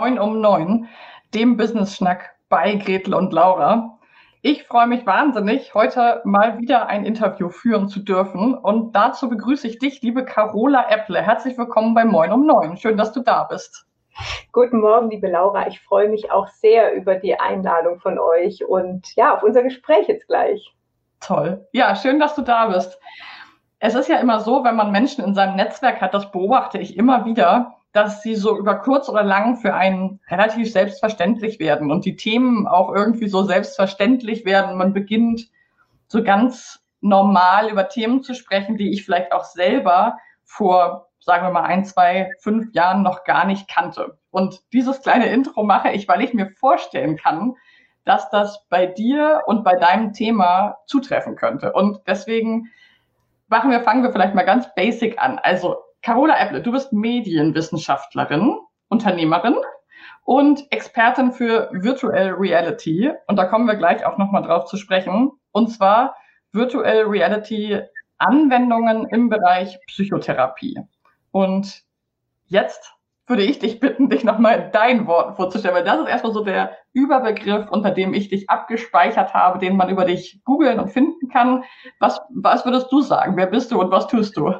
Neun um neun, dem Business-Schnack bei Gretel und Laura. Ich freue mich wahnsinnig, heute mal wieder ein Interview führen zu dürfen. Und dazu begrüße ich dich, liebe Carola Epple. Herzlich willkommen bei Moin um neun. Schön, dass du da bist. Guten Morgen, liebe Laura. Ich freue mich auch sehr über die Einladung von euch und ja, auf unser Gespräch jetzt gleich. Toll. Ja, schön, dass du da bist. Es ist ja immer so, wenn man Menschen in seinem Netzwerk hat, das beobachte ich immer wieder, dass sie so über kurz oder lang für einen relativ selbstverständlich werden und die Themen auch irgendwie so selbstverständlich werden. Man beginnt so ganz normal über Themen zu sprechen, die ich vielleicht auch selber vor sagen wir mal, ein, zwei, fünf Jahren noch gar nicht kannte. Und dieses kleine Intro mache ich, weil ich mir vorstellen kann, dass das bei dir und bei deinem Thema zutreffen könnte. Und deswegen machen wir, fangen wir vielleicht mal ganz basic an. Also, Carola Apple, du bist Medienwissenschaftlerin, Unternehmerin und Expertin für Virtual Reality. Und da kommen wir gleich auch nochmal drauf zu sprechen. Und zwar Virtual Reality Anwendungen im Bereich Psychotherapie. Und jetzt würde ich dich bitten, dich nochmal in deinen Worten vorzustellen, weil das ist erstmal so der Überbegriff, unter dem ich dich abgespeichert habe, den man über dich googeln und finden kann. Was, was würdest du sagen? Wer bist du und was tust du?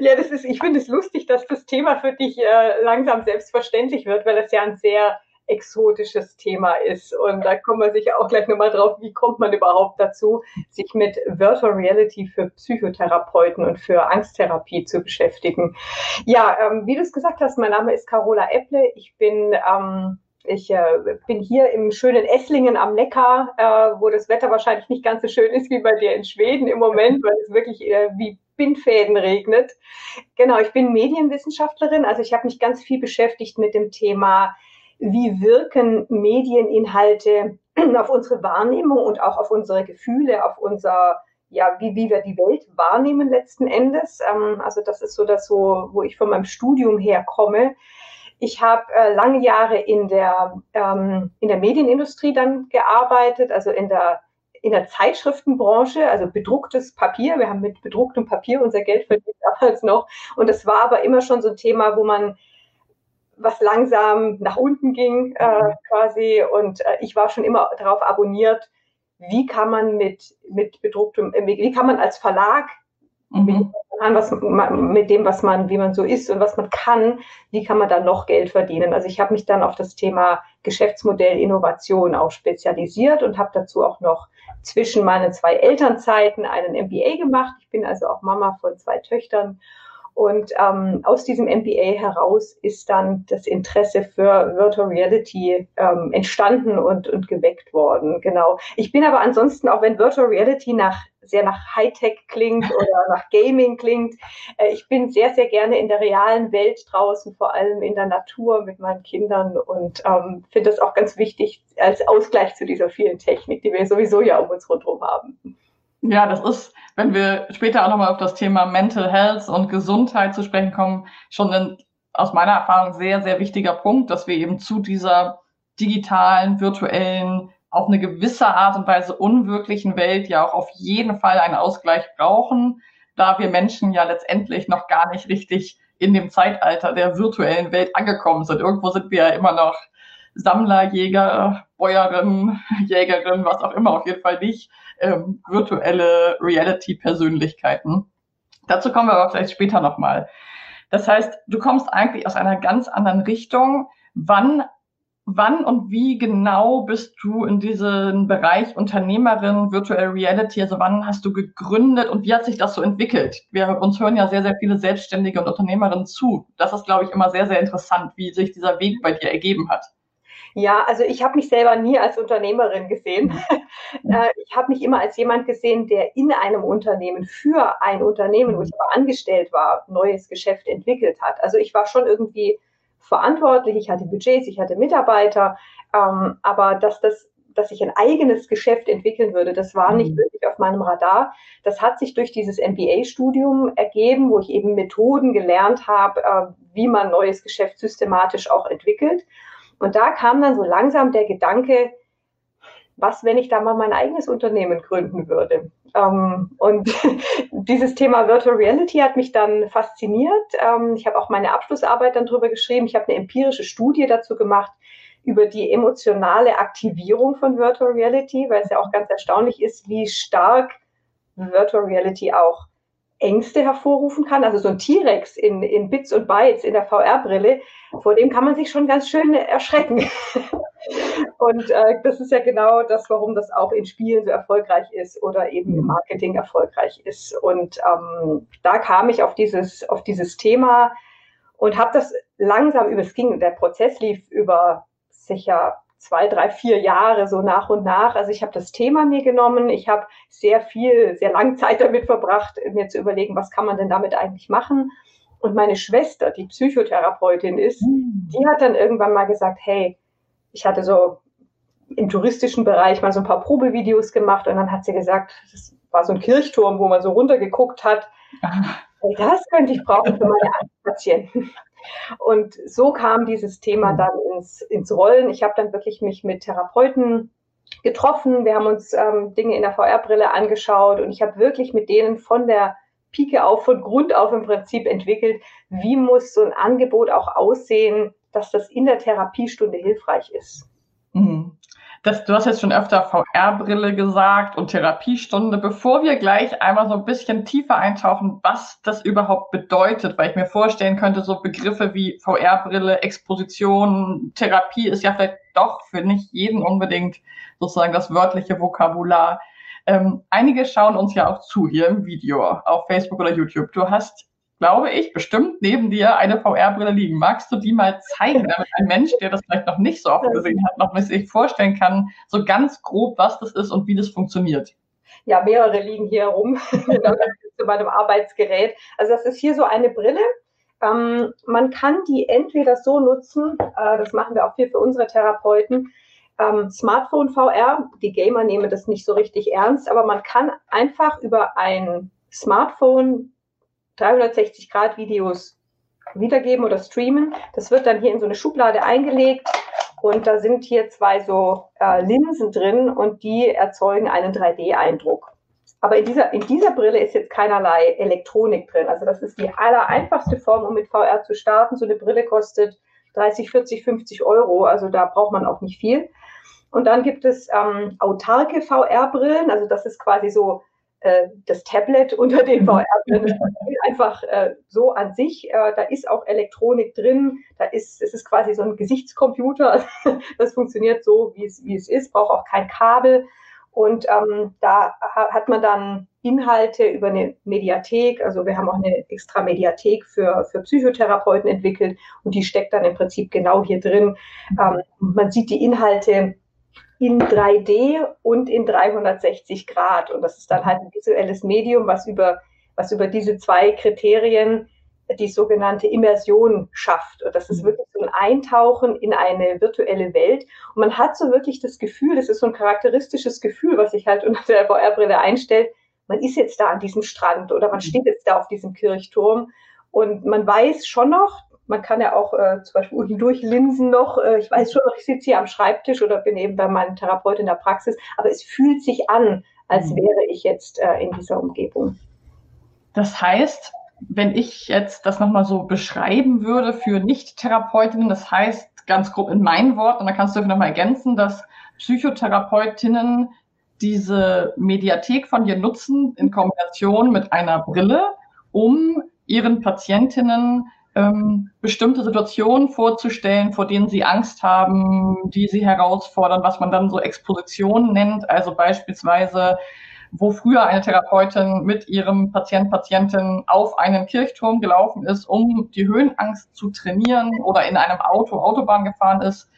Ja, das ist, ich finde es lustig, dass das Thema für dich äh, langsam selbstverständlich wird, weil es ja ein sehr exotisches Thema ist. Und da kommen wir sicher auch gleich nochmal drauf, wie kommt man überhaupt dazu, sich mit Virtual Reality für Psychotherapeuten und für Angsttherapie zu beschäftigen. Ja, ähm, wie du es gesagt hast, mein Name ist Carola Epple. Ich bin ähm, ich äh, bin hier im schönen Esslingen am Neckar, äh, wo das Wetter wahrscheinlich nicht ganz so schön ist wie bei dir in Schweden im Moment, weil es wirklich äh, wie Bindfäden regnet. Genau, ich bin Medienwissenschaftlerin, also ich habe mich ganz viel beschäftigt mit dem Thema wie wirken Medieninhalte auf unsere Wahrnehmung und auch auf unsere Gefühle, auf unser, ja, wie, wie wir die Welt wahrnehmen letzten Endes. Ähm, also das ist so das, so, wo ich von meinem Studium herkomme. Ich habe äh, lange Jahre in der, ähm, in der Medienindustrie dann gearbeitet, also in der in der Zeitschriftenbranche, also bedrucktes Papier. Wir haben mit bedrucktem Papier unser Geld verdient damals noch. Und das war aber immer schon so ein Thema, wo man was langsam nach unten ging äh, quasi. Und äh, ich war schon immer darauf abonniert, wie kann man mit, mit bedrucktem, äh, wie kann man als Verlag mhm. was, mit dem, was man, wie man so ist und was man kann, wie kann man da noch Geld verdienen? Also ich habe mich dann auf das Thema Geschäftsmodell Innovation auch spezialisiert und habe dazu auch noch zwischen meinen zwei Elternzeiten einen MBA gemacht. Ich bin also auch Mama von zwei Töchtern und ähm, aus diesem MBA heraus ist dann das Interesse für Virtual Reality ähm, entstanden und, und geweckt worden. Genau. Ich bin aber ansonsten, auch wenn Virtual Reality nach sehr nach Hightech klingt oder nach Gaming klingt. Äh, ich bin sehr, sehr gerne in der realen Welt draußen, vor allem in der Natur mit meinen Kindern und ähm, finde das auch ganz wichtig als Ausgleich zu dieser vielen Technik, die wir sowieso ja um uns rundherum haben. Ja, das ist, wenn wir später auch nochmal auf das Thema Mental Health und Gesundheit zu sprechen kommen, schon ein, aus meiner Erfahrung sehr, sehr wichtiger Punkt, dass wir eben zu dieser digitalen, virtuellen, auf eine gewisse Art und Weise unwirklichen Welt ja auch auf jeden Fall einen Ausgleich brauchen, da wir Menschen ja letztendlich noch gar nicht richtig in dem Zeitalter der virtuellen Welt angekommen sind. Irgendwo sind wir ja immer noch Sammler, Jäger, Bäuerin, Jägerin, was auch immer, auf jeden Fall nicht ähm, virtuelle Reality-Persönlichkeiten. Dazu kommen wir aber vielleicht später nochmal. Das heißt, du kommst eigentlich aus einer ganz anderen Richtung. Wann wann und wie genau bist du in diesen Bereich Unternehmerin, Virtual Reality, also wann hast du gegründet und wie hat sich das so entwickelt? Wir uns hören ja sehr, sehr viele Selbstständige und Unternehmerinnen zu. Das ist, glaube ich, immer sehr, sehr interessant, wie sich dieser Weg bei dir ergeben hat. Ja, also ich habe mich selber nie als Unternehmerin gesehen. Äh, ich habe mich immer als jemand gesehen, der in einem Unternehmen für ein Unternehmen, wo ich aber angestellt war, neues Geschäft entwickelt hat. Also ich war schon irgendwie verantwortlich, ich hatte Budgets, ich hatte Mitarbeiter, ähm, aber dass das dass ich ein eigenes Geschäft entwickeln würde, das war nicht mhm. wirklich auf meinem Radar. Das hat sich durch dieses MBA-Studium ergeben, wo ich eben Methoden gelernt habe, äh, wie man neues Geschäft systematisch auch entwickelt. Und da kam dann so langsam der Gedanke, was, wenn ich da mal mein eigenes Unternehmen gründen würde? Ähm, und dieses Thema Virtual Reality hat mich dann fasziniert. Ähm, ich habe auch meine Abschlussarbeit dann drüber geschrieben. Ich habe eine empirische Studie dazu gemacht über die emotionale Aktivierung von Virtual Reality, weil es ja auch ganz erstaunlich ist, wie stark Virtual Reality auch Ängste hervorrufen kann. Also so ein T-Rex in, in Bits und Bytes in der VR-Brille, vor dem kann man sich schon ganz schön erschrecken. und äh, das ist ja genau das, warum das auch in Spielen so erfolgreich ist oder eben im Marketing erfolgreich ist. Und ähm, da kam ich auf dieses, auf dieses Thema und habe das langsam über, es ging, der Prozess lief über sicher zwei, drei, vier Jahre so nach und nach. Also ich habe das Thema mir genommen. Ich habe sehr viel, sehr lange Zeit damit verbracht, mir zu überlegen, was kann man denn damit eigentlich machen. Und meine Schwester, die Psychotherapeutin ist, mhm. die hat dann irgendwann mal gesagt, hey, ich hatte so im touristischen Bereich mal so ein paar Probevideos gemacht und dann hat sie gesagt, das war so ein Kirchturm, wo man so runtergeguckt hat. Hey, das könnte ich brauchen für meine Patienten. Und so kam dieses Thema mhm. dann ins, ins Rollen. Ich habe dann wirklich mich mit Therapeuten getroffen. Wir haben uns ähm, Dinge in der VR-Brille angeschaut und ich habe wirklich mit denen von der Pike auf, von Grund auf im Prinzip entwickelt, wie muss so ein Angebot auch aussehen, dass das in der Therapiestunde hilfreich ist. Mhm das, du hast jetzt schon öfter VR-Brille gesagt und Therapiestunde. Bevor wir gleich einmal so ein bisschen tiefer eintauchen, was das überhaupt bedeutet, weil ich mir vorstellen könnte, so Begriffe wie VR-Brille, Exposition, Therapie ist ja vielleicht doch für nicht jeden unbedingt sozusagen das wörtliche Vokabular. Ähm, einige schauen uns ja auch zu hier im Video auf Facebook oder YouTube. Du hast glaube ich, bestimmt neben dir eine VR-Brille liegen. Magst du die mal zeigen, damit ein Mensch, der das vielleicht noch nicht so oft gesehen hat, noch sich vorstellen kann, so ganz grob, was das ist und wie das funktioniert? Ja, mehrere liegen hier herum zu meinem Arbeitsgerät. Also das ist hier so eine Brille. Ähm, man kann die entweder so nutzen, äh, das machen wir auch viel für unsere Therapeuten, ähm, Smartphone VR, die Gamer nehmen das nicht so richtig ernst, aber man kann einfach über ein Smartphone 360 Grad Videos wiedergeben oder streamen. Das wird dann hier in so eine Schublade eingelegt und da sind hier zwei so äh, Linsen drin und die erzeugen einen 3D-Eindruck. Aber in dieser, in dieser Brille ist jetzt keinerlei Elektronik drin. Also das ist die aller einfachste Form, um mit VR zu starten. So eine Brille kostet 30, 40, 50 Euro. Also da braucht man auch nicht viel. Und dann gibt es ähm, autarke VR-Brillen. Also das ist quasi so äh, das Tablet unter den mhm. VR-Brillen einfach äh, so an sich. Äh, da ist auch Elektronik drin. Da ist, es ist quasi so ein Gesichtscomputer. das funktioniert so, wie es, wie es ist, braucht auch kein Kabel. Und ähm, da hat man dann Inhalte über eine Mediathek. Also wir haben auch eine extra Mediathek für, für Psychotherapeuten entwickelt und die steckt dann im Prinzip genau hier drin. Ähm, man sieht die Inhalte in 3D und in 360 Grad. Und das ist dann halt ein visuelles Medium, was über, was über diese zwei Kriterien die sogenannte Immersion schafft. Und das ist mhm. wirklich so ein Eintauchen in eine virtuelle Welt. Und man hat so wirklich das Gefühl, das ist so ein charakteristisches Gefühl, was sich halt unter der VR-Brille einstellt. Man ist jetzt da an diesem Strand oder man mhm. steht jetzt da auf diesem Kirchturm. Und man weiß schon noch, man kann ja auch äh, zum Beispiel durch Linsen noch, äh, ich weiß schon, ich sitze hier am Schreibtisch oder bin eben bei meinem Therapeut in der Praxis, aber es fühlt sich an, als mhm. wäre ich jetzt äh, in dieser Umgebung. Das heißt, wenn ich jetzt das nochmal so beschreiben würde für Nicht-Therapeutinnen, das heißt ganz grob in meinen Worten, und dann kannst du nochmal ergänzen, dass Psychotherapeutinnen diese Mediathek von dir nutzen in Kombination mit einer Brille, um ihren Patientinnen ähm, bestimmte Situationen vorzustellen, vor denen sie Angst haben, die sie herausfordern, was man dann so Expositionen nennt. Also beispielsweise, wo früher eine Therapeutin mit ihrem Patient, Patientin auf einen Kirchturm gelaufen ist, um die Höhenangst zu trainieren oder in einem Auto Autobahn gefahren ist,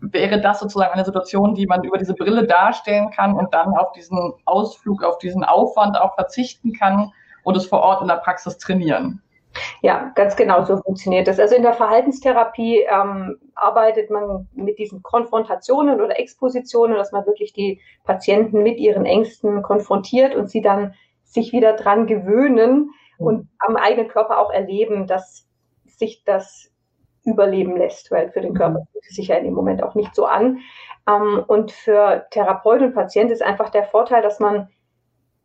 wäre das sozusagen eine Situation, die man über diese Brille darstellen kann und dann auf diesen Ausflug, auf diesen Aufwand auch verzichten kann und es vor Ort in der Praxis trainieren. Ja, ganz genau so funktioniert das. Also in der Verhaltenstherapie ähm, arbeitet man mit diesen Konfrontationen oder Expositionen, dass man wirklich die Patienten mit ihren Ängsten konfrontiert und sie dann sich wieder dran gewöhnen und am eigenen Körper auch erleben, dass sich das überleben lässt, weil für den Körper fühlt es sich ja in dem Moment auch nicht so an. Ähm, und für Therapeut und Patient ist einfach der Vorteil, dass man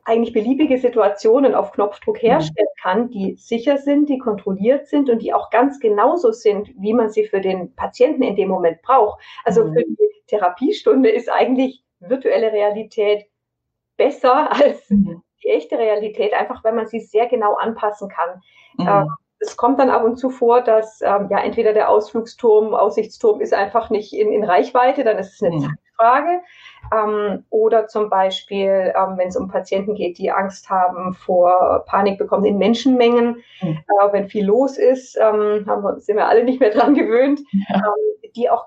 eigentlich beliebige Situationen auf Knopfdruck mhm. herstellen kann, die sicher sind, die kontrolliert sind und die auch ganz genauso sind, wie man sie für den Patienten in dem Moment braucht. Also mhm. für die Therapiestunde ist eigentlich virtuelle Realität besser als mhm. die echte Realität, einfach weil man sie sehr genau anpassen kann. Mhm. Ähm, es kommt dann ab und zu vor, dass ähm, ja entweder der Ausflugsturm, Aussichtsturm ist einfach nicht in, in Reichweite, dann ist es eine mhm. Zeitfrage. Ähm, oder zum Beispiel, ähm, wenn es um Patienten geht, die Angst haben vor Panik bekommen in Menschenmengen, mhm. äh, wenn viel los ist, ähm, haben wir, sind wir alle nicht mehr dran gewöhnt, ja. Ähm, die auch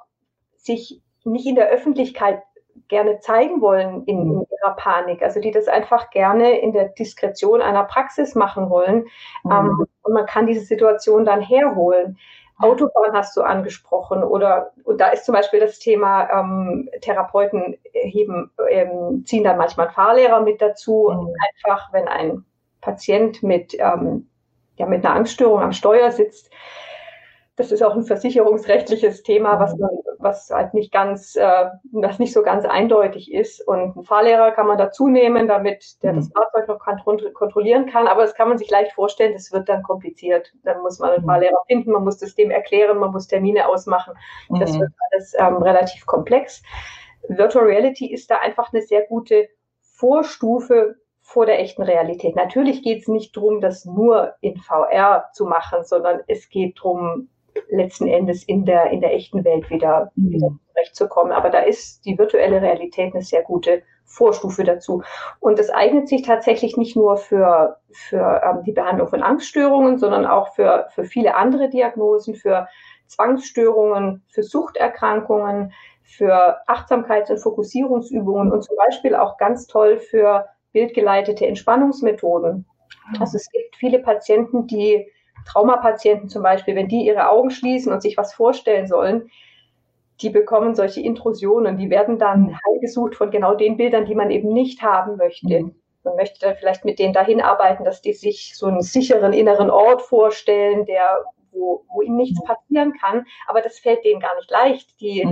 sich nicht in der Öffentlichkeit gerne zeigen wollen in, in, ihrer Panik, also die das einfach gerne in der Diskretion einer Praxis machen wollen. Mhm. Und man kann diese Situation dann herholen. Autobahn hast du angesprochen oder und da ist zum Beispiel das Thema ähm, Therapeuten heben, ähm, ziehen dann manchmal Fahrlehrer mit dazu. Mhm. Einfach, wenn ein Patient mit, ähm, ja, mit einer Angststörung am Steuer sitzt, das ist auch ein versicherungsrechtliches Thema, was man, was halt nicht ganz, äh, das nicht so ganz eindeutig ist. Und einen Fahrlehrer kann man dazu nehmen, damit der das mhm. Fahrzeug noch kontrollieren kann. Aber das kann man sich leicht vorstellen, das wird dann kompliziert. Dann muss man einen mhm. Fahrlehrer finden, man muss das dem erklären, man muss Termine ausmachen. Das mhm. wird alles ähm, relativ komplex. Virtual Reality ist da einfach eine sehr gute Vorstufe vor der echten Realität. Natürlich geht es nicht darum, das nur in VR zu machen, sondern es geht darum, letzten Endes in der, in der echten Welt wieder, mhm. wieder zurechtzukommen. Aber da ist die virtuelle Realität eine sehr gute Vorstufe dazu. Und es eignet sich tatsächlich nicht nur für, für ähm, die Behandlung von Angststörungen, sondern auch für, für viele andere Diagnosen, für Zwangsstörungen, für Suchterkrankungen, für Achtsamkeits- und Fokussierungsübungen und zum Beispiel auch ganz toll für bildgeleitete Entspannungsmethoden. Mhm. Also es gibt viele Patienten, die Traumapatienten zum Beispiel, wenn die ihre Augen schließen und sich was vorstellen sollen, die bekommen solche Intrusionen, die werden dann mhm. heimgesucht von genau den Bildern, die man eben nicht haben möchte. Mhm. Man möchte dann vielleicht mit denen dahin arbeiten, dass die sich so einen sicheren inneren Ort vorstellen, der, wo, wo ihnen nichts mhm. passieren kann. Aber das fällt denen gar nicht leicht. Die,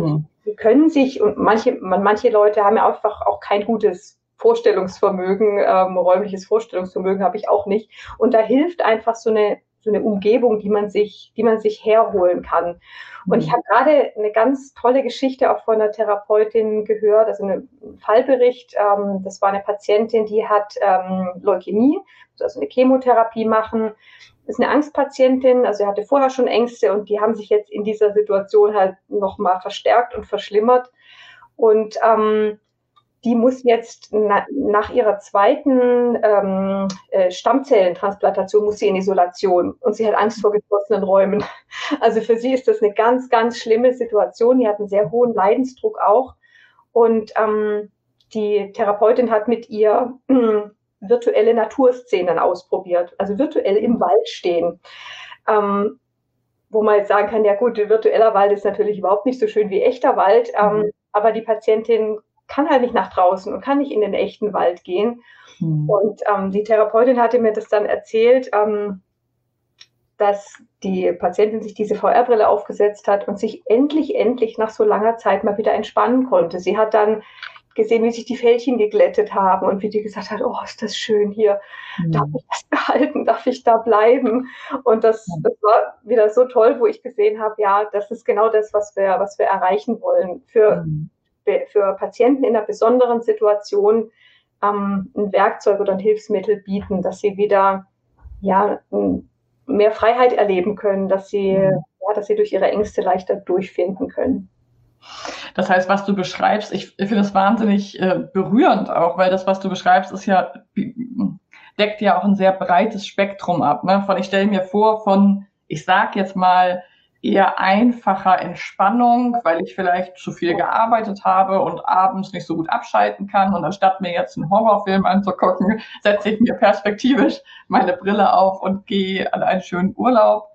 die können sich, und manche, manche Leute haben ja einfach auch kein gutes Vorstellungsvermögen, ähm, räumliches Vorstellungsvermögen habe ich auch nicht. Und da hilft einfach so eine so eine Umgebung, die man sich, die man sich herholen kann. Und ich mhm. habe gerade eine ganz tolle Geschichte auch von einer Therapeutin gehört, also einen Fallbericht. Ähm, das war eine Patientin, die hat ähm, Leukämie, also eine Chemotherapie machen. Das ist eine Angstpatientin, also sie hatte vorher schon Ängste und die haben sich jetzt in dieser Situation halt nochmal verstärkt und verschlimmert. Und ähm, die muss jetzt na, nach ihrer zweiten ähm, äh, Stammzellentransplantation muss sie in Isolation und sie hat Angst vor geschlossenen Räumen. Also für sie ist das eine ganz, ganz schlimme Situation. Die hat einen sehr hohen Leidensdruck auch. Und ähm, die Therapeutin hat mit ihr äh, virtuelle Naturszenen ausprobiert, also virtuell im Wald stehen. Ähm, wo man jetzt sagen kann, ja gut, virtueller Wald ist natürlich überhaupt nicht so schön wie echter Wald, ähm, mhm. aber die Patientin kann halt nicht nach draußen und kann nicht in den echten Wald gehen. Mhm. Und ähm, die Therapeutin hatte mir das dann erzählt, ähm, dass die Patientin sich diese VR-Brille aufgesetzt hat und sich endlich, endlich nach so langer Zeit mal wieder entspannen konnte. Sie hat dann gesehen, wie sich die Fältchen geglättet haben und wie die gesagt hat, oh, ist das schön hier, mhm. darf ich das behalten, darf ich da bleiben? Und das, das war wieder so toll, wo ich gesehen habe, ja, das ist genau das, was wir, was wir erreichen wollen. Für mhm für Patienten in einer besonderen Situation ähm, ein Werkzeug oder ein Hilfsmittel bieten, dass sie wieder ja, mehr Freiheit erleben können, dass sie, mhm. ja, dass sie durch ihre Ängste leichter durchfinden können. Das heißt, was du beschreibst, ich, ich finde es wahnsinnig äh, berührend auch, weil das, was du beschreibst, ist ja, deckt ja auch ein sehr breites Spektrum ab. Ne? Von ich stelle mir vor, von, ich sag jetzt mal, eher einfacher Entspannung, weil ich vielleicht zu viel gearbeitet habe und abends nicht so gut abschalten kann. Und anstatt mir jetzt einen Horrorfilm anzugucken, setze ich mir perspektivisch meine Brille auf und gehe an einen schönen Urlaub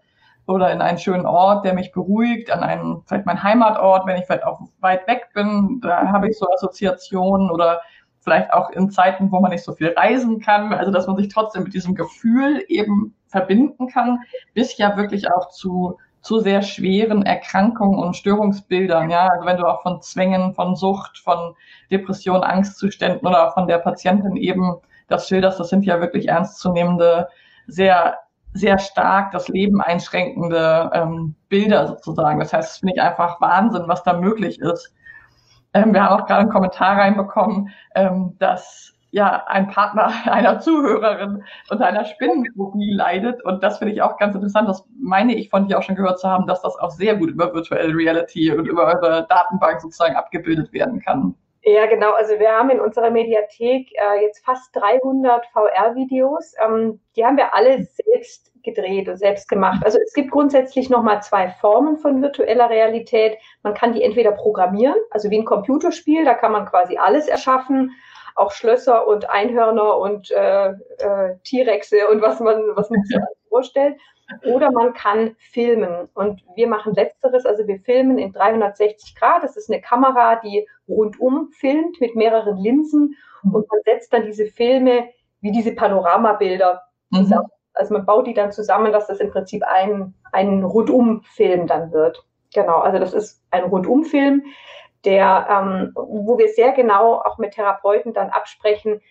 oder in einen schönen Ort, der mich beruhigt, an einen, vielleicht mein Heimatort, wenn ich vielleicht auch weit weg bin, da habe ich so Assoziationen oder vielleicht auch in Zeiten, wo man nicht so viel reisen kann, also dass man sich trotzdem mit diesem Gefühl eben verbinden kann, bis ja wirklich auch zu zu sehr schweren Erkrankungen und Störungsbildern. Ja, also wenn du auch von Zwängen, von Sucht, von Depression, Angstzuständen oder auch von der Patientin eben das schilderst, das sind ja wirklich ernstzunehmende, sehr sehr stark das Leben einschränkende ähm, Bilder sozusagen. Das heißt, es finde ich einfach Wahnsinn, was da möglich ist. Ähm, wir haben auch gerade einen Kommentar reinbekommen, ähm, dass ja ein Partner einer Zuhörerin unter einer Spinnenphobie leidet. Und das finde ich auch ganz interessant. Das meine ich von dir auch schon gehört zu haben, dass das auch sehr gut über Virtual Reality und über eure Datenbank sozusagen abgebildet werden kann. Ja, genau. Also wir haben in unserer Mediathek äh, jetzt fast 300 VR-Videos. Ähm, die haben wir alle selbst gedreht und selbst gemacht. Also es gibt grundsätzlich nochmal zwei Formen von virtueller Realität. Man kann die entweder programmieren, also wie ein Computerspiel, da kann man quasi alles erschaffen auch Schlösser und Einhörner und äh, äh, T-Rexe und was man, was man sich vorstellt. Oder man kann filmen. Und wir machen letzteres, also wir filmen in 360 Grad. Das ist eine Kamera, die rundum filmt mit mehreren Linsen. Mhm. Und man setzt dann diese Filme wie diese Panoramabilder zusammen. Mhm. Also man baut die dann zusammen, dass das im Prinzip ein, ein Rundum-Film dann wird. Genau, also das ist ein Rundum-Film der, ähm, wo wir sehr genau auch mit Therapeuten dann absprechen,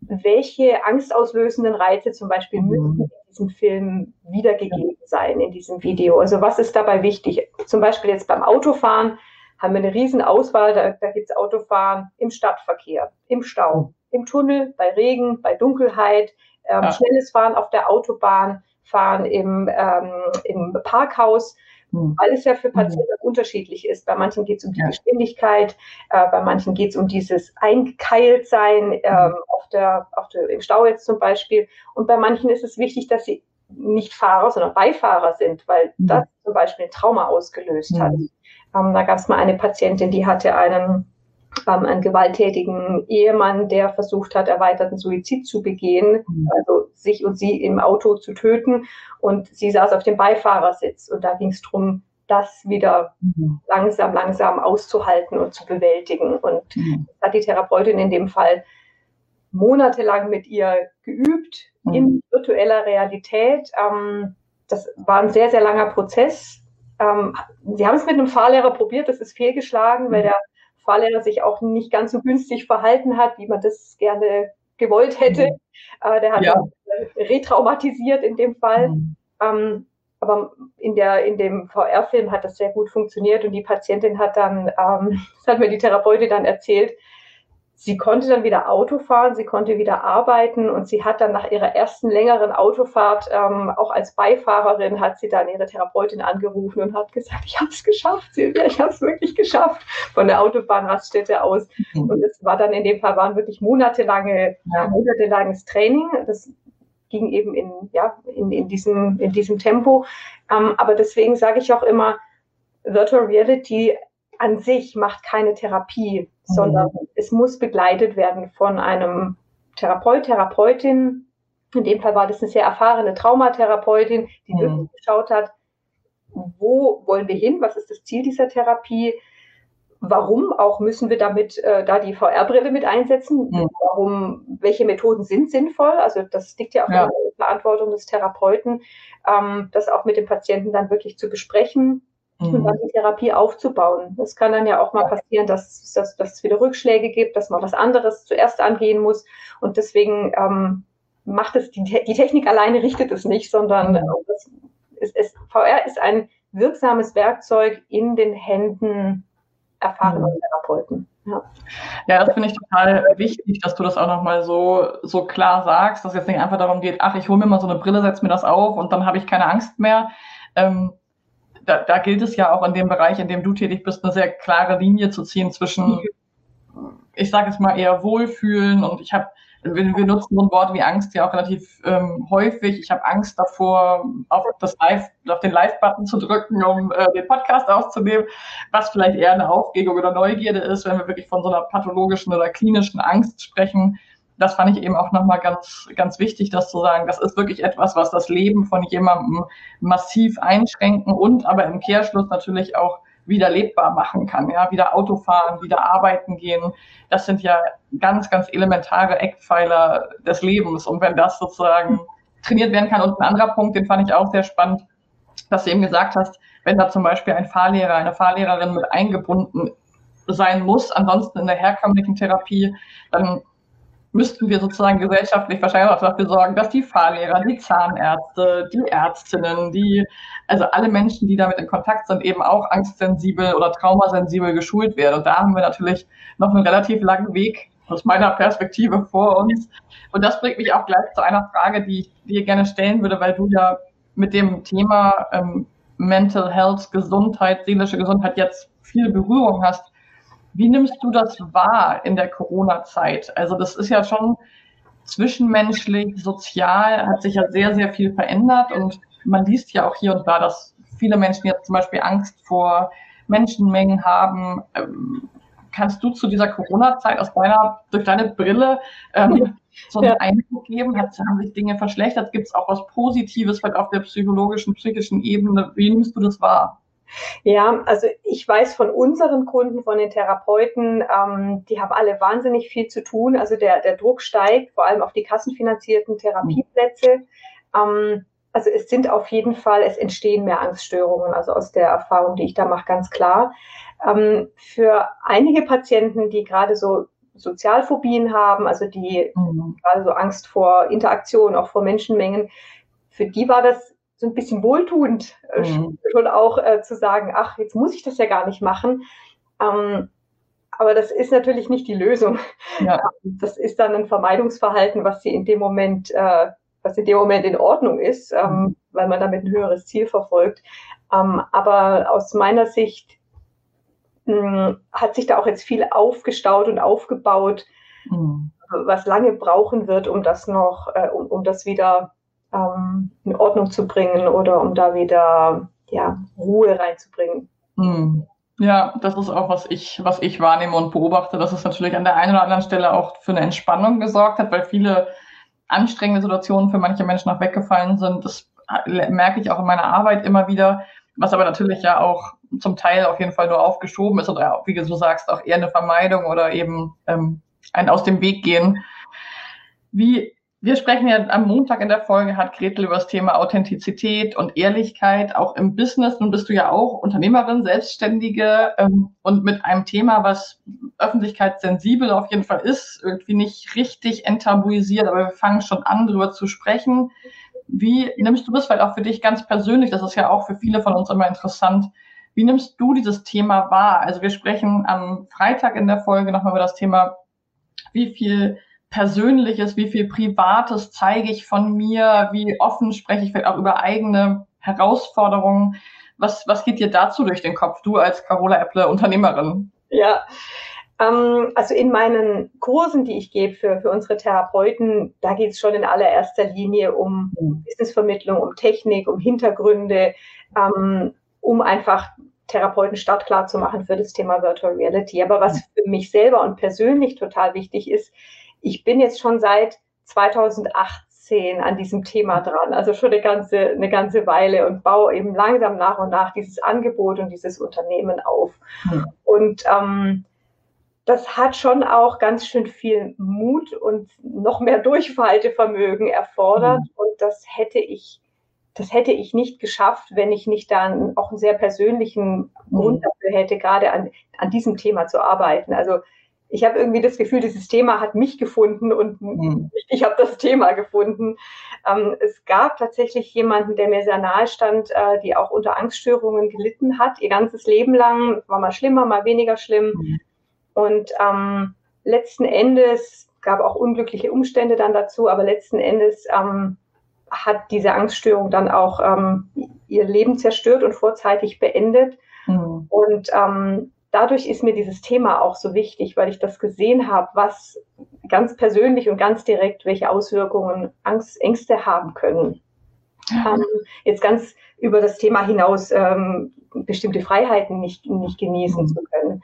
welche angstauslösenden Reize zum Beispiel mhm. müssen in diesem Film wiedergegeben sein, in diesem Video. Also was ist dabei wichtig? Zum Beispiel jetzt beim Autofahren haben wir eine riesen Auswahl, da, da gibt es Autofahren im Stadtverkehr, im Stau, im Tunnel, bei Regen, bei Dunkelheit, ähm, ja. schnelles Fahren auf der Autobahn, Fahren im, ähm, im Parkhaus mhm. weil es ja für Patienten mhm. Unterschiedlich ist. Bei manchen geht es um die ja. Geschwindigkeit, äh, bei manchen geht es um dieses Eingekeiltsein ähm, auf der, auf der, im Stau jetzt zum Beispiel. Und bei manchen ist es wichtig, dass sie nicht Fahrer, sondern Beifahrer sind, weil mhm. das zum Beispiel ein Trauma ausgelöst hat. Ähm, da gab es mal eine Patientin, die hatte einen ähm, einen gewalttätigen Ehemann, der versucht hat, erweiterten Suizid zu begehen, mhm. also sich und sie im Auto zu töten. Und sie saß auf dem Beifahrersitz. Und da ging es darum, das wieder mhm. langsam, langsam auszuhalten und zu bewältigen. Und mhm. das hat die Therapeutin in dem Fall monatelang mit ihr geübt mhm. in virtueller Realität. Ähm, das war ein sehr, sehr langer Prozess. Ähm, sie haben es mit einem Fahrlehrer probiert, das ist fehlgeschlagen, weil mhm. der Fahrlehrer sich auch nicht ganz so günstig verhalten hat, wie man das gerne gewollt hätte. Mhm. Äh, der hat ja. retraumatisiert in dem Fall. Mhm. Ähm, aber in, der, in dem VR-Film hat das sehr gut funktioniert und die Patientin hat dann, ähm, das hat mir die Therapeutin dann erzählt, sie konnte dann wieder Auto fahren, sie konnte wieder arbeiten und sie hat dann nach ihrer ersten längeren Autofahrt, ähm, auch als Beifahrerin, hat sie dann ihre Therapeutin angerufen und hat gesagt, ich habe es geschafft, Silvia, ich habe es wirklich geschafft von der Autobahnraststätte aus. Mhm. Und es war dann in dem Fall waren wirklich monatelange, ja. monatelanges Training. Das ging eben in, ja, in, in, diesem, in diesem Tempo. Ähm, aber deswegen sage ich auch immer, Virtual Reality an sich macht keine Therapie, mhm. sondern es muss begleitet werden von einem Therapeut, Therapeutin. In dem Fall war das eine sehr erfahrene Traumatherapeutin, die mhm. wirklich geschaut hat, wo wollen wir hin, was ist das Ziel dieser Therapie, warum auch müssen wir damit äh, da die VR-Brille mit einsetzen, mhm. warum, welche Methoden sind sinnvoll, also das liegt ja auch ja. in der Verantwortung des Therapeuten, ähm, das auch mit dem Patienten dann wirklich zu besprechen mhm. und dann die Therapie aufzubauen. Es kann dann ja auch mal passieren, dass, dass, dass es wieder Rückschläge gibt, dass man was anderes zuerst angehen muss. Und deswegen ähm, macht es, die, die Technik alleine richtet es nicht, sondern es, es, es, VR ist ein wirksames Werkzeug in den Händen erfahrener mhm. Therapeuten. Ja. ja, das finde ich total wichtig, dass du das auch nochmal so, so klar sagst, dass es jetzt nicht einfach darum geht, ach, ich hole mir mal so eine Brille, setze mir das auf und dann habe ich keine Angst mehr. Ähm, da, da gilt es ja auch in dem Bereich, in dem du tätig bist, eine sehr klare Linie zu ziehen zwischen, ich sage es mal, eher Wohlfühlen und ich habe wir, wir nutzen so ein Wort wie Angst ja auch relativ ähm, häufig. Ich habe Angst davor, auf das Live, auf den Live-Button zu drücken, um äh, den Podcast auszunehmen, was vielleicht eher eine Aufregung oder Neugierde ist, wenn wir wirklich von so einer pathologischen oder klinischen Angst sprechen. Das fand ich eben auch nochmal ganz, ganz wichtig, das zu sagen. Das ist wirklich etwas, was das Leben von jemandem massiv einschränken und aber im Kehrschluss natürlich auch wieder lebbar machen kann. Ja, wieder Auto fahren, wieder arbeiten gehen. Das sind ja ganz, ganz elementare Eckpfeiler des Lebens. Und wenn das sozusagen trainiert werden kann. Und ein anderer Punkt, den fand ich auch sehr spannend, dass du eben gesagt hast, wenn da zum Beispiel ein Fahrlehrer, eine Fahrlehrerin mit eingebunden sein muss, ansonsten in der herkömmlichen Therapie, dann müssten wir sozusagen gesellschaftlich wahrscheinlich auch dafür sorgen, dass die Fahrlehrer, die Zahnärzte, die Ärztinnen, die, also alle Menschen, die damit in Kontakt sind, eben auch angstsensibel oder traumasensibel geschult werden. Und da haben wir natürlich noch einen relativ langen Weg aus meiner Perspektive vor uns. Und das bringt mich auch gleich zu einer Frage, die ich dir gerne stellen würde, weil du ja mit dem Thema ähm, Mental Health, Gesundheit, seelische Gesundheit jetzt viel Berührung hast. Wie nimmst du das wahr in der Corona-Zeit? Also das ist ja schon zwischenmenschlich, sozial, hat sich ja sehr, sehr viel verändert und man liest ja auch hier und da, dass viele Menschen jetzt zum Beispiel Angst vor Menschenmengen haben. Ähm, kannst du zu dieser Corona-Zeit aus deiner, durch deine Brille ähm, so einen ja. Eindruck geben? Hat, haben sich Dinge verschlechtert? Gibt es auch was Positives vielleicht auf der psychologischen, psychischen Ebene? Wie nimmst du das wahr? Ja, also ich weiß von unseren Kunden, von den Therapeuten, ähm, die haben alle wahnsinnig viel zu tun. Also der, der Druck steigt, vor allem auf die kassenfinanzierten Therapieplätze. Ähm, also es sind auf jeden Fall, es entstehen mehr Angststörungen, also aus der Erfahrung, die ich da mache, ganz klar. Ähm, für einige Patienten, die gerade so Sozialphobien haben, also die mhm. gerade so Angst vor Interaktion, auch vor Menschenmengen, für die war das so ein bisschen wohltuend, äh, mhm. schon auch äh, zu sagen, ach, jetzt muss ich das ja gar nicht machen. Ähm, aber das ist natürlich nicht die Lösung. Ja. Das ist dann ein Vermeidungsverhalten, was sie in dem Moment, äh, was in dem Moment in Ordnung ist, ähm, mhm. weil man damit ein höheres Ziel verfolgt. Ähm, aber aus meiner Sicht mh, hat sich da auch jetzt viel aufgestaut und aufgebaut, mhm. was lange brauchen wird, um das noch, äh, um, um das wieder ähm, in Ordnung zu bringen oder um da wieder ja, Ruhe reinzubringen. Hm. Ja, das ist auch, was ich, was ich wahrnehme und beobachte, dass es natürlich an der einen oder anderen Stelle auch für eine Entspannung gesorgt hat, weil viele anstrengende Situationen für manche Menschen auch weggefallen sind. Das merke ich auch in meiner Arbeit immer wieder, was aber natürlich ja auch zum Teil auf jeden Fall nur aufgeschoben ist oder wie du sagst, auch eher eine Vermeidung oder eben ähm, ein aus dem Weg gehen. Wie wir sprechen ja am Montag in der Folge, hat Gretel über das Thema Authentizität und Ehrlichkeit auch im Business. Nun bist du ja auch Unternehmerin, Selbstständige ähm, und mit einem Thema, was öffentlichkeitssensibel auf jeden Fall ist, irgendwie nicht richtig enttabuisiert, aber wir fangen schon an, darüber zu sprechen. Wie nimmst du das vielleicht auch für dich ganz persönlich? Das ist ja auch für viele von uns immer interessant. Wie nimmst du dieses Thema wahr? Also wir sprechen am Freitag in der Folge nochmal über das Thema, wie viel Persönliches, wie viel Privates zeige ich von mir, wie offen spreche ich vielleicht auch über eigene Herausforderungen. Was, was geht dir dazu durch den Kopf, du als Carola Epple Unternehmerin? Ja, also in meinen Kursen, die ich gebe für, für unsere Therapeuten, da geht es schon in allererster Linie um mhm. Businessvermittlung, um Technik, um Hintergründe, ähm, um einfach Therapeuten startklar zu machen für das Thema Virtual Reality. Aber was mhm. für mich selber und persönlich total wichtig ist, ich bin jetzt schon seit 2018 an diesem Thema dran, also schon eine ganze, eine ganze Weile und baue eben langsam nach und nach dieses Angebot und dieses Unternehmen auf. Mhm. Und ähm, das hat schon auch ganz schön viel Mut und noch mehr Durchhaltevermögen erfordert. Mhm. Und das hätte ich, das hätte ich nicht geschafft, wenn ich nicht dann auch einen sehr persönlichen Grund mhm. dafür hätte, gerade an, an diesem Thema zu arbeiten. Also ich habe irgendwie das Gefühl, dieses Thema hat mich gefunden und mhm. ich habe das Thema gefunden. Ähm, es gab tatsächlich jemanden, der mir sehr nahe stand, äh, die auch unter Angststörungen gelitten hat, ihr ganzes Leben lang. War mal schlimmer, mal weniger schlimm. Und ähm, letzten Endes gab auch unglückliche Umstände dann dazu, aber letzten Endes ähm, hat diese Angststörung dann auch ähm, ihr Leben zerstört und vorzeitig beendet. Mhm. Und ähm, dadurch ist mir dieses Thema auch so wichtig, weil ich das gesehen habe, was ganz persönlich und ganz direkt, welche Auswirkungen Angst, Ängste haben können. Ja. Ähm, jetzt ganz über das Thema hinaus ähm, bestimmte Freiheiten nicht, nicht genießen mhm. zu können.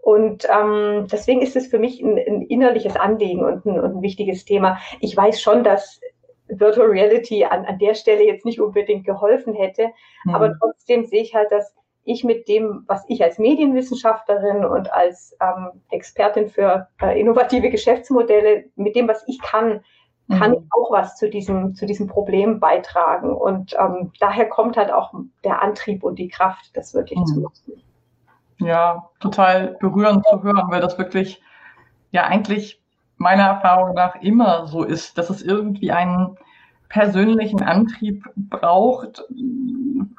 Und ähm, deswegen ist es für mich ein, ein innerliches Anliegen und ein, und ein, wichtiges Thema. Ich weiß schon, dass Virtual Reality an, an der Stelle jetzt nicht unbedingt geholfen hätte, mhm. aber trotzdem sehe ich halt, dass ich mit dem, was ich als Medienwissenschaftlerin und als ähm, Expertin für äh, innovative Geschäftsmodelle, mit dem, was ich kann, kann mhm. ich auch was zu diesem, zu diesem Problem beitragen. Und ähm, daher kommt halt auch der Antrieb und die Kraft, das wirklich mhm. zu nutzen. Ja, total berührend zu hören, weil das wirklich ja eigentlich meiner Erfahrung nach immer so ist, dass es irgendwie einen persönlichen Antrieb braucht,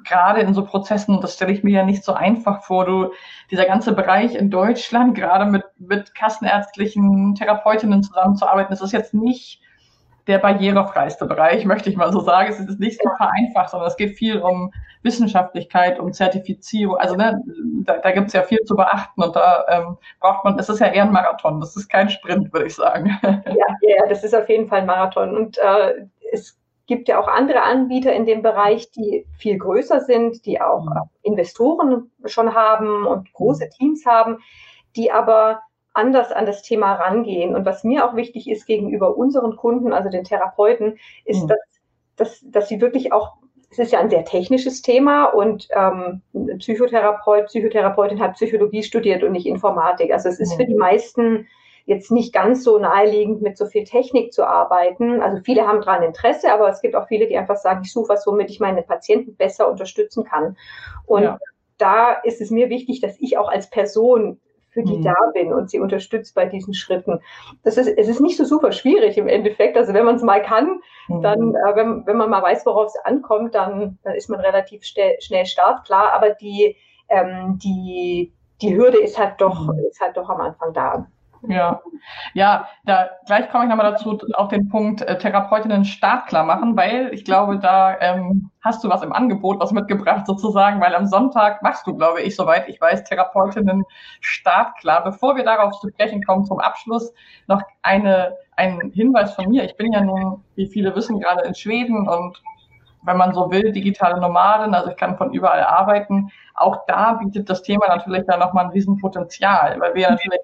gerade in so Prozessen, das stelle ich mir ja nicht so einfach vor, du, dieser ganze Bereich in Deutschland, gerade mit, mit kassenärztlichen Therapeutinnen zusammenzuarbeiten, das ist jetzt nicht der barrierefreiste Bereich, möchte ich mal so sagen. Es ist nicht super einfach, sondern es geht viel um Wissenschaftlichkeit, um Zertifizierung. Also ne, da, da gibt es ja viel zu beachten und da ähm, braucht man, es ist ja eher ein Marathon, das ist kein Sprint, würde ich sagen. Ja, ja, das ist auf jeden Fall ein Marathon. Und äh, es gibt ja auch andere Anbieter in dem Bereich, die viel größer sind, die auch mhm. Investoren schon haben und große. Teams haben, die aber anders an das Thema rangehen. Und was mir auch wichtig ist gegenüber unseren Kunden, also den Therapeuten, ist, mhm. dass, dass, dass sie wirklich auch, es ist ja ein sehr technisches Thema und ähm, Psychotherapeut, Psychotherapeutin hat Psychologie studiert und nicht Informatik. Also es ist mhm. für die meisten jetzt nicht ganz so naheliegend, mit so viel Technik zu arbeiten. Also viele haben daran Interesse, aber es gibt auch viele, die einfach sagen, ich suche was, womit ich meine Patienten besser unterstützen kann. Und ja. da ist es mir wichtig, dass ich auch als Person für die mhm. da bin und sie unterstützt bei diesen Schritten. Das ist, es ist nicht so super schwierig im Endeffekt. Also wenn man es mal kann, mhm. dann, äh, wenn, wenn man mal weiß, worauf es ankommt, dann, dann ist man relativ schnell startklar. Aber die, ähm, die, die Hürde ist halt doch, mhm. ist halt doch am Anfang da. Ja, ja, da gleich komme ich nochmal dazu auf den Punkt äh, Therapeutinnen startklar machen, weil ich glaube, da ähm, hast du was im Angebot, was mitgebracht sozusagen, weil am Sonntag machst du, glaube ich, soweit ich weiß, Therapeutinnen startklar. Bevor wir darauf zu sprechen kommen, zum Abschluss noch eine, ein Hinweis von mir. Ich bin ja nun, wie viele wissen, gerade in Schweden und wenn man so will, digitale Nomaden, also ich kann von überall arbeiten. Auch da bietet das Thema natürlich dann nochmal ein Riesenpotenzial, weil wir natürlich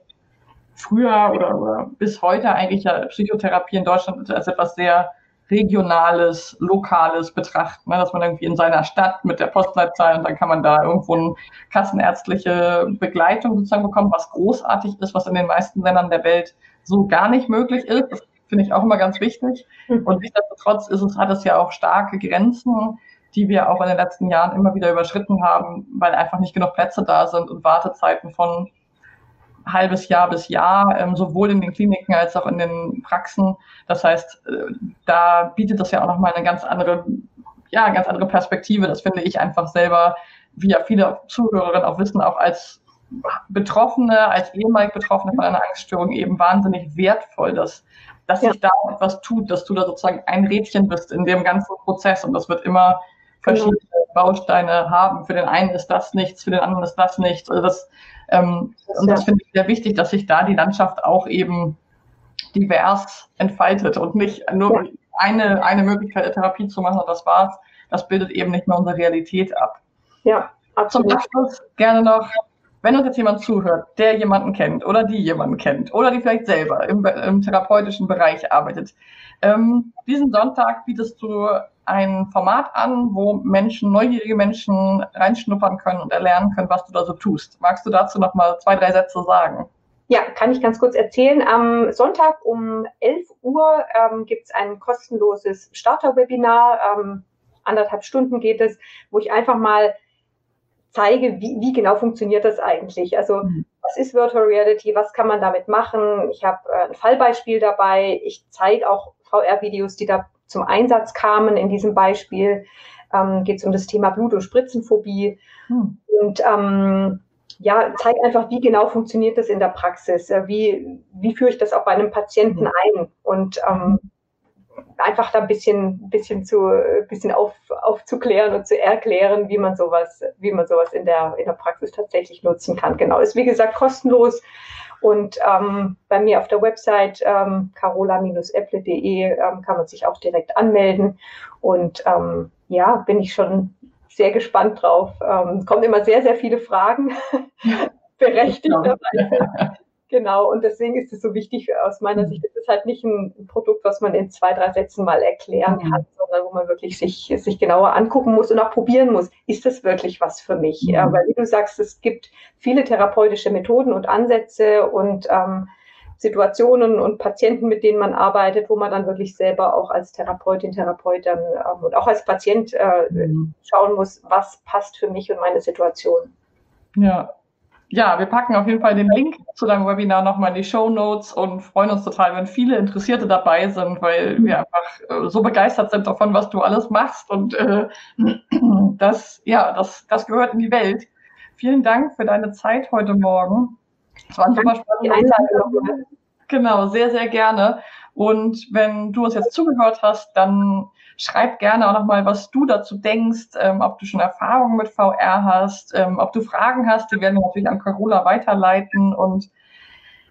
früher oder, oder bis heute eigentlich ja Psychotherapie in Deutschland als etwas sehr regionales, lokales betrachten, ne? dass man irgendwie in seiner Stadt mit der Postleitzahl und dann kann man da irgendwo eine kassenärztliche Begleitung sozusagen bekommen, was großartig ist, was in den meisten Ländern der Welt so gar nicht möglich ist. Das finde ich auch immer ganz wichtig. Mhm. Und nichtsdestotrotz ist es, hat es ja auch starke Grenzen, die wir auch in den letzten Jahren immer wieder überschritten haben, weil einfach nicht genug Plätze da sind und Wartezeiten von halbes Jahr bis Jahr, ähm, sowohl in den Kliniken als auch in den Praxen. Das heißt, äh, da bietet das ja auch nochmal eine ganz andere, ja, ganz andere Perspektive. Das finde ich einfach selber, wie ja viele Zuhörerinnen auch wissen, auch als Betroffene, als ehemalig Betroffene von einer Angststörung eben wahnsinnig wertvoll, dass, dass ja. sich da etwas tut, dass du da sozusagen ein Rädchen bist in dem ganzen Prozess und das wird immer verschiedene Bausteine haben. Für den einen ist das nichts, für den anderen ist das nichts. Also das ähm, und das finde ich sehr wichtig, dass sich da die Landschaft auch eben divers entfaltet und nicht nur ja. eine, eine Möglichkeit der Therapie zu machen und das war's. Das bildet eben nicht mehr unsere Realität ab. Ja, absolut. Zum Abschluss gerne noch, wenn uns jetzt jemand zuhört, der jemanden kennt oder die jemanden kennt oder die vielleicht selber im, im therapeutischen Bereich arbeitet, ähm, diesen Sonntag bietest du ein Format an, wo Menschen, neugierige Menschen reinschnuppern können und erlernen können, was du da so tust. Magst du dazu noch mal zwei, drei Sätze sagen? Ja, kann ich ganz kurz erzählen. Am Sonntag um 11 Uhr ähm, gibt es ein kostenloses Starter-Webinar. Ähm, anderthalb Stunden geht es, wo ich einfach mal zeige, wie, wie genau funktioniert das eigentlich. Also mhm. was ist Virtual Reality, was kann man damit machen? Ich habe äh, ein Fallbeispiel dabei. Ich zeige auch VR-Videos, die da zum Einsatz kamen. In diesem Beispiel ähm, geht es um das Thema Blut- und Spritzenphobie. Hm. Und ähm, ja, zeige einfach, wie genau funktioniert das in der Praxis, äh, wie, wie führe ich das auch bei einem Patienten mhm. ein und ähm, einfach da ein bisschen, bisschen zu, bisschen auf, aufzuklären und zu erklären, wie man sowas, wie man sowas in der, in der Praxis tatsächlich nutzen kann. Genau, ist wie gesagt kostenlos. Und ähm, bei mir auf der Website ähm, carola-apple.de ähm, kann man sich auch direkt anmelden. Und ähm, ja, bin ich schon sehr gespannt drauf. Ähm, es kommen immer sehr, sehr viele Fragen, berechtigterweise. Genau, und deswegen ist es so wichtig aus meiner mhm. Sicht. Es ist halt nicht ein Produkt, was man in zwei, drei Sätzen mal erklären mhm. Sondern wo man wirklich sich, sich genauer angucken muss und auch probieren muss, ist das wirklich was für mich? Mhm. Ja, weil wie du sagst, es gibt viele therapeutische Methoden und Ansätze und ähm, Situationen und Patienten, mit denen man arbeitet, wo man dann wirklich selber auch als Therapeutin, Therapeut dann ähm, und auch als Patient äh, mhm. schauen muss, was passt für mich und meine Situation. Ja, ja, wir packen auf jeden Fall den Link zu deinem Webinar nochmal in die Show Notes und freuen uns total, wenn viele Interessierte dabei sind, weil wir einfach äh, so begeistert sind davon, was du alles machst und äh, das, ja, das, das gehört in die Welt. Vielen Dank für deine Zeit heute Morgen. Es war ein super spannendes Genau, sehr, sehr gerne. Und wenn du uns jetzt zugehört hast, dann schreib gerne auch nochmal, was du dazu denkst, ähm, ob du schon Erfahrungen mit VR hast, ähm, ob du Fragen hast, die werden wir natürlich an Carola weiterleiten. Und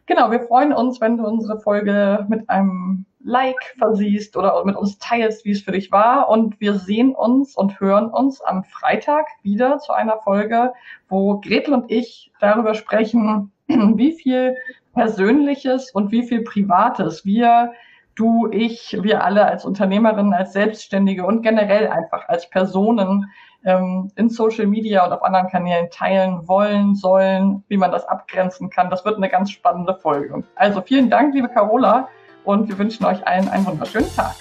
genau, wir freuen uns, wenn du unsere Folge mit einem Like versiehst oder mit uns teilst, wie es für dich war. Und wir sehen uns und hören uns am Freitag wieder zu einer Folge, wo Gretel und ich darüber sprechen, wie viel Persönliches und wie viel Privates wir, du, ich, wir alle als Unternehmerinnen, als Selbstständige und generell einfach als Personen ähm, in Social Media und auf anderen Kanälen teilen wollen, sollen, wie man das abgrenzen kann. Das wird eine ganz spannende Folge. Also vielen Dank, liebe Carola, und wir wünschen euch allen einen wunderschönen Tag.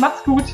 Macht's gut!